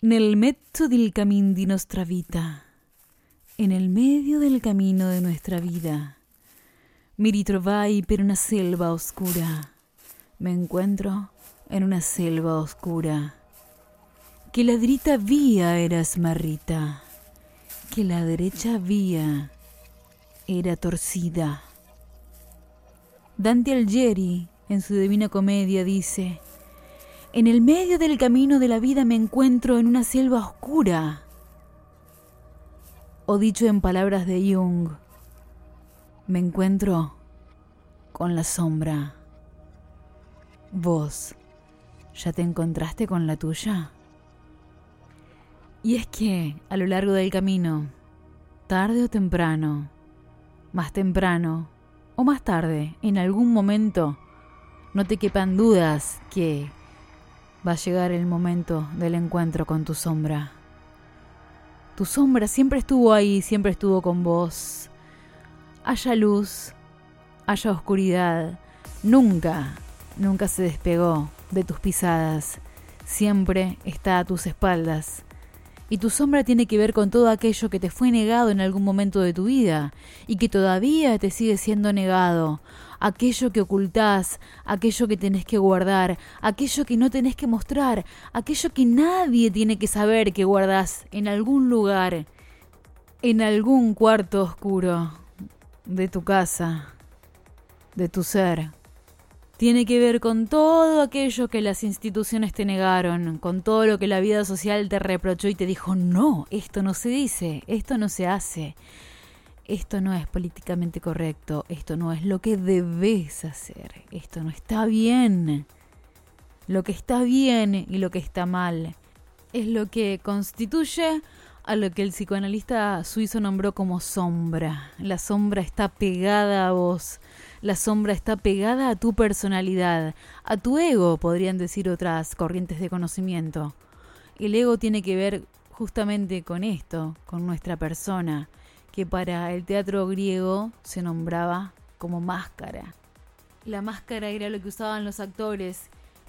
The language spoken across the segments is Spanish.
Nel mezzo del camino di nostra vita, en el medio del camino de nuestra vida, mi ritrovai per una selva oscura. Me encuentro en una selva oscura. Que la drita vía era smarrita, que la derecha vía era torcida. Dante Alighieri, en su Divina Comedia, dice, en el medio del camino de la vida me encuentro en una selva oscura. O dicho en palabras de Jung, me encuentro con la sombra. ¿Vos ya te encontraste con la tuya? Y es que a lo largo del camino, tarde o temprano, más temprano o más tarde, en algún momento, no te quepan dudas que va a llegar el momento del encuentro con tu sombra. Tu sombra siempre estuvo ahí, siempre estuvo con vos. Haya luz, haya oscuridad, nunca, nunca se despegó de tus pisadas. Siempre está a tus espaldas. Y tu sombra tiene que ver con todo aquello que te fue negado en algún momento de tu vida y que todavía te sigue siendo negado aquello que ocultás, aquello que tenés que guardar, aquello que no tenés que mostrar, aquello que nadie tiene que saber que guardás en algún lugar, en algún cuarto oscuro de tu casa, de tu ser. Tiene que ver con todo aquello que las instituciones te negaron, con todo lo que la vida social te reprochó y te dijo, no, esto no se dice, esto no se hace esto no es políticamente correcto, esto no es lo que debes hacer, esto no está bien. Lo que está bien y lo que está mal es lo que constituye a lo que el psicoanalista suizo nombró como sombra. La sombra está pegada a vos, la sombra está pegada a tu personalidad, a tu ego, podrían decir otras corrientes de conocimiento. El ego tiene que ver justamente con esto, con nuestra persona, que para el teatro griego se nombraba como máscara. La máscara era lo que usaban los actores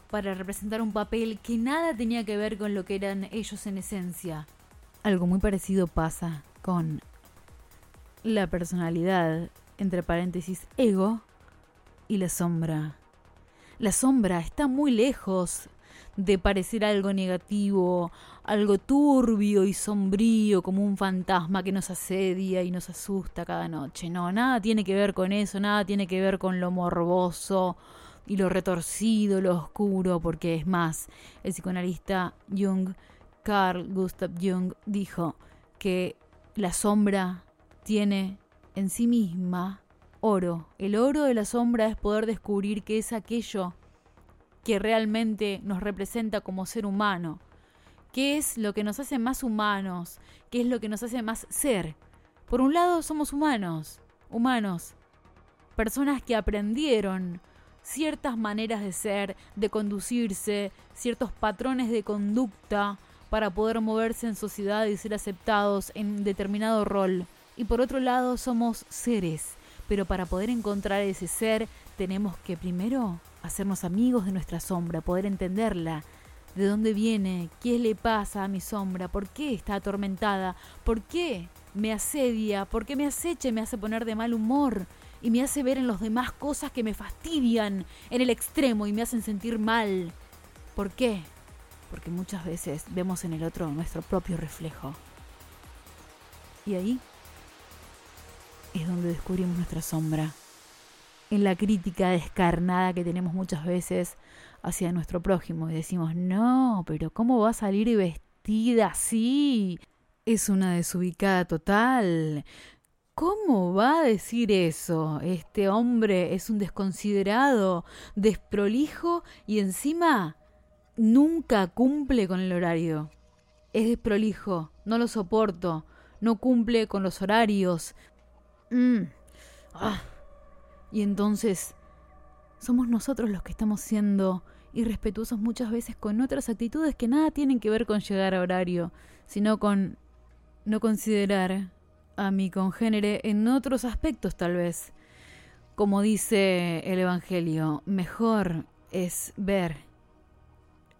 para representar un papel que nada tenía que ver con lo que eran ellos en esencia. Algo muy parecido pasa con la personalidad, entre paréntesis, ego, y la sombra. La sombra está muy lejos de parecer algo negativo, algo turbio y sombrío como un fantasma que nos asedia y nos asusta cada noche. No, nada tiene que ver con eso, nada tiene que ver con lo morboso y lo retorcido, lo oscuro, porque es más, el psicoanalista Jung, Carl Gustav Jung, dijo que la sombra tiene en sí misma oro. El oro de la sombra es poder descubrir qué es aquello que realmente nos representa como ser humano. ¿Qué es lo que nos hace más humanos? ¿Qué es lo que nos hace más ser? Por un lado somos humanos, humanos, personas que aprendieron ciertas maneras de ser, de conducirse, ciertos patrones de conducta para poder moverse en sociedad y ser aceptados en determinado rol. Y por otro lado somos seres, pero para poder encontrar ese ser tenemos que primero hacernos amigos de nuestra sombra, poder entenderla, de dónde viene, qué le pasa a mi sombra, por qué está atormentada, por qué me asedia, por qué me acecha y me hace poner de mal humor y me hace ver en los demás cosas que me fastidian en el extremo y me hacen sentir mal. ¿Por qué? Porque muchas veces vemos en el otro nuestro propio reflejo. Y ahí es donde descubrimos nuestra sombra en la crítica descarnada que tenemos muchas veces hacia nuestro prójimo y decimos, no, pero ¿cómo va a salir vestida así? Es una desubicada total. ¿Cómo va a decir eso? Este hombre es un desconsiderado, desprolijo y encima nunca cumple con el horario. Es desprolijo, no lo soporto, no cumple con los horarios. Mm. Ah y entonces somos nosotros los que estamos siendo irrespetuosos muchas veces con otras actitudes que nada tienen que ver con llegar a horario, sino con no considerar a mi congénere en otros aspectos tal vez. Como dice el Evangelio, mejor es ver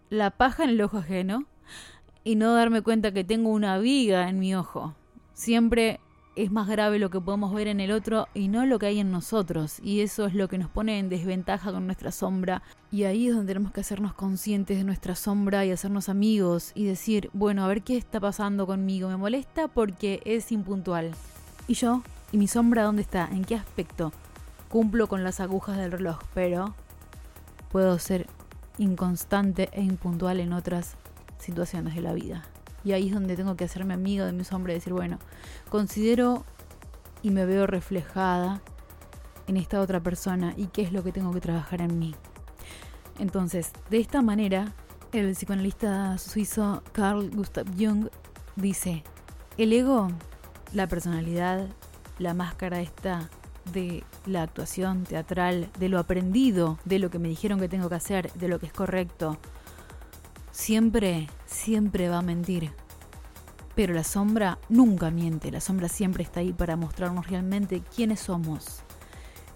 la paja en el ojo ajeno y no darme cuenta que tengo una viga en mi ojo. Siempre es más grave lo que podemos ver en el otro y no lo que hay en nosotros. Y eso es lo que nos pone en desventaja con nuestra sombra. Y ahí es donde tenemos que hacernos conscientes de nuestra sombra y hacernos amigos y decir, bueno, a ver qué está pasando conmigo. Me molesta porque es impuntual. ¿Y yo? ¿Y mi sombra dónde está? ¿En qué aspecto? Cumplo con las agujas del reloj, pero puedo ser inconstante e impuntual en otras situaciones de la vida. Y ahí es donde tengo que hacerme amigo de mi sombra y decir, bueno, considero y me veo reflejada en esta otra persona y qué es lo que tengo que trabajar en mí. Entonces, de esta manera, el psicoanalista suizo Carl Gustav Jung dice, el ego, la personalidad, la máscara esta de la actuación teatral, de lo aprendido, de lo que me dijeron que tengo que hacer, de lo que es correcto, siempre, siempre va a mentir. Pero la sombra nunca miente, la sombra siempre está ahí para mostrarnos realmente quiénes somos,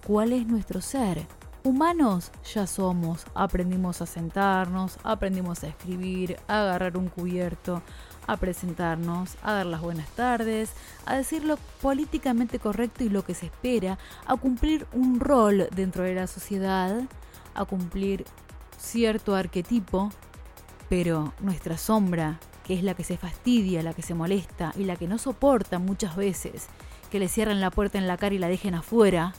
cuál es nuestro ser. Humanos ya somos, aprendimos a sentarnos, aprendimos a escribir, a agarrar un cubierto, a presentarnos, a dar las buenas tardes, a decir lo políticamente correcto y lo que se espera, a cumplir un rol dentro de la sociedad, a cumplir cierto arquetipo pero nuestra sombra, que es la que se fastidia, la que se molesta y la que no soporta muchas veces que le cierren la puerta en la cara y la dejen afuera,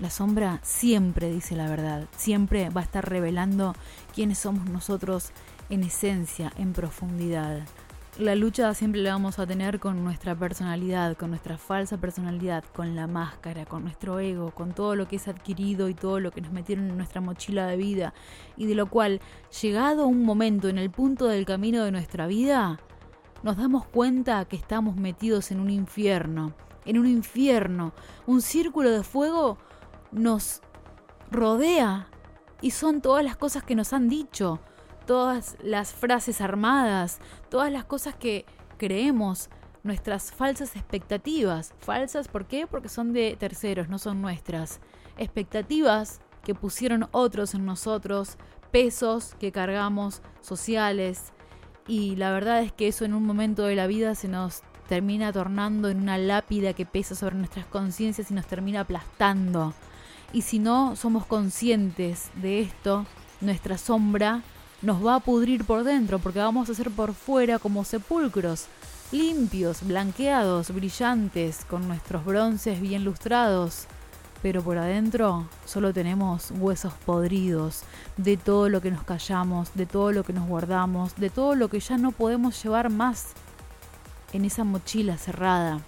la sombra siempre dice la verdad, siempre va a estar revelando quiénes somos nosotros en esencia, en profundidad la lucha siempre la vamos a tener con nuestra personalidad, con nuestra falsa personalidad, con la máscara, con nuestro ego, con todo lo que es adquirido y todo lo que nos metieron en nuestra mochila de vida. Y de lo cual, llegado un momento en el punto del camino de nuestra vida, nos damos cuenta que estamos metidos en un infierno, en un infierno, un círculo de fuego nos rodea y son todas las cosas que nos han dicho, todas las frases armadas, todas las cosas que creemos, nuestras falsas expectativas. Falsas, ¿por qué? Porque son de terceros, no son nuestras. Expectativas que pusieron otros en nosotros, pesos que cargamos sociales. Y la verdad es que eso en un momento de la vida se nos termina tornando en una lápida que pesa sobre nuestras conciencias y nos termina aplastando. Y si no somos conscientes de esto, nuestra sombra nos va a pudrir por dentro porque vamos a ser por fuera como sepulcros, limpios, blanqueados, brillantes, con nuestros bronces bien lustrados. Pero por adentro solo tenemos huesos podridos de todo lo que nos callamos, de todo lo que nos guardamos, de todo lo que ya no podemos llevar más en esa mochila cerrada.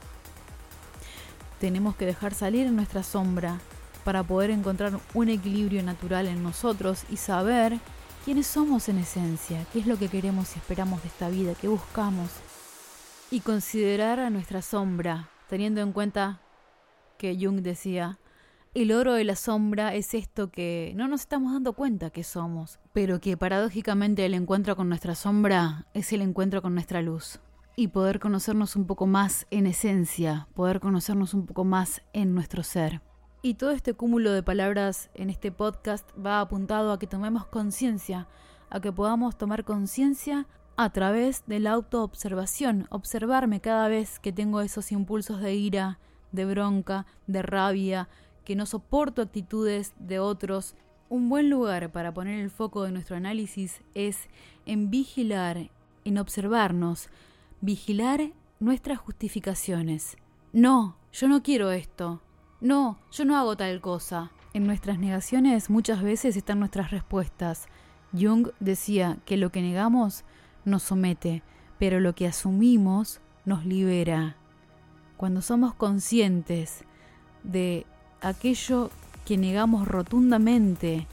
Tenemos que dejar salir nuestra sombra para poder encontrar un equilibrio natural en nosotros y saber quiénes somos en esencia, qué es lo que queremos y esperamos de esta vida, qué buscamos. Y considerar a nuestra sombra, teniendo en cuenta que Jung decía, el oro de la sombra es esto que no nos estamos dando cuenta que somos, pero que paradójicamente el encuentro con nuestra sombra es el encuentro con nuestra luz. Y poder conocernos un poco más en esencia, poder conocernos un poco más en nuestro ser. Y todo este cúmulo de palabras en este podcast va apuntado a que tomemos conciencia, a que podamos tomar conciencia a través de la autoobservación, observarme cada vez que tengo esos impulsos de ira, de bronca, de rabia, que no soporto actitudes de otros. Un buen lugar para poner el foco de nuestro análisis es en vigilar, en observarnos, vigilar nuestras justificaciones. No, yo no quiero esto, no, yo no hago tal cosa. En nuestras negaciones muchas veces están nuestras respuestas. Jung decía que lo que negamos nos somete, pero lo que asumimos nos libera. Cuando somos conscientes de aquello que negamos rotundamente,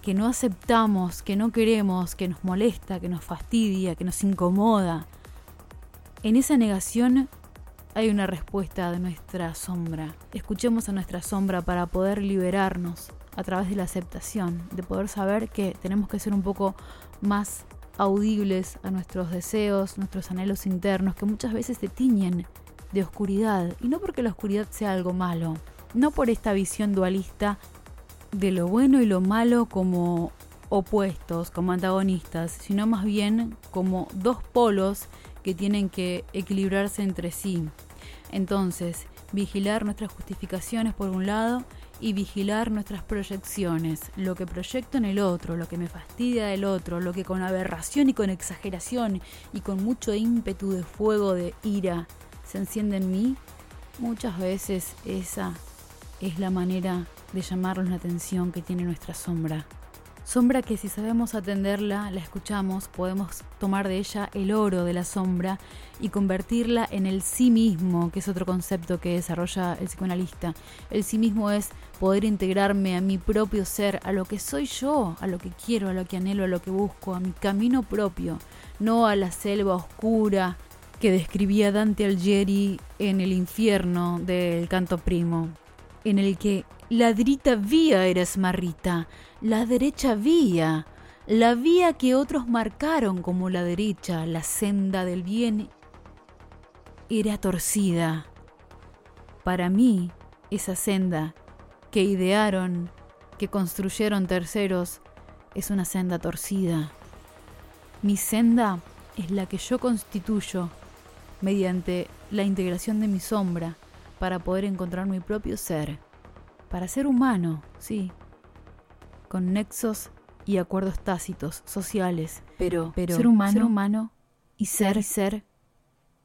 que no aceptamos, que no queremos, que nos molesta, que nos fastidia, que nos incomoda, en esa negación hay una respuesta de nuestra sombra. Escuchemos a nuestra sombra para poder liberarnos a través de la aceptación, de poder saber que tenemos que ser un poco más audibles a nuestros deseos, nuestros anhelos internos, que muchas veces se tiñen de oscuridad. Y no porque la oscuridad sea algo malo, no por esta visión dualista de lo bueno y lo malo como opuestos, como antagonistas, sino más bien como dos polos que tienen que equilibrarse entre sí. Entonces, vigilar nuestras justificaciones por un lado y vigilar nuestras proyecciones, lo que proyecto en el otro, lo que me fastidia del otro, lo que con aberración y con exageración y con mucho ímpetu de fuego de ira se enciende en mí, muchas veces esa es la manera de llamarnos la atención que tiene nuestra sombra. Sombra que si sabemos atenderla, la escuchamos, podemos tomar de ella el oro de la sombra y convertirla en el sí mismo, que es otro concepto que desarrolla el psicoanalista. El sí mismo es poder integrarme a mi propio ser, a lo que soy yo, a lo que quiero, a lo que anhelo, a lo que busco, a mi camino propio, no a la selva oscura que describía Dante Alighieri en el infierno del canto primo, en el que la drita vía eres marrita, la derecha vía, la vía que otros marcaron como la derecha, la senda del bien, era torcida. Para mí, esa senda que idearon, que construyeron terceros, es una senda torcida. Mi senda es la que yo constituyo mediante la integración de mi sombra para poder encontrar mi propio ser. Para ser humano, sí, con nexos y acuerdos tácitos, sociales, pero, pero ser, humano, humano y ser, ser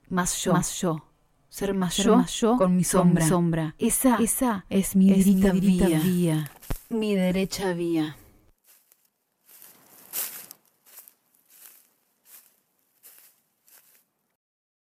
más yo, más yo, ser más, yo, más yo con mi sombra. sombra. Esa, esa es mi, es vía, mi derecha vía.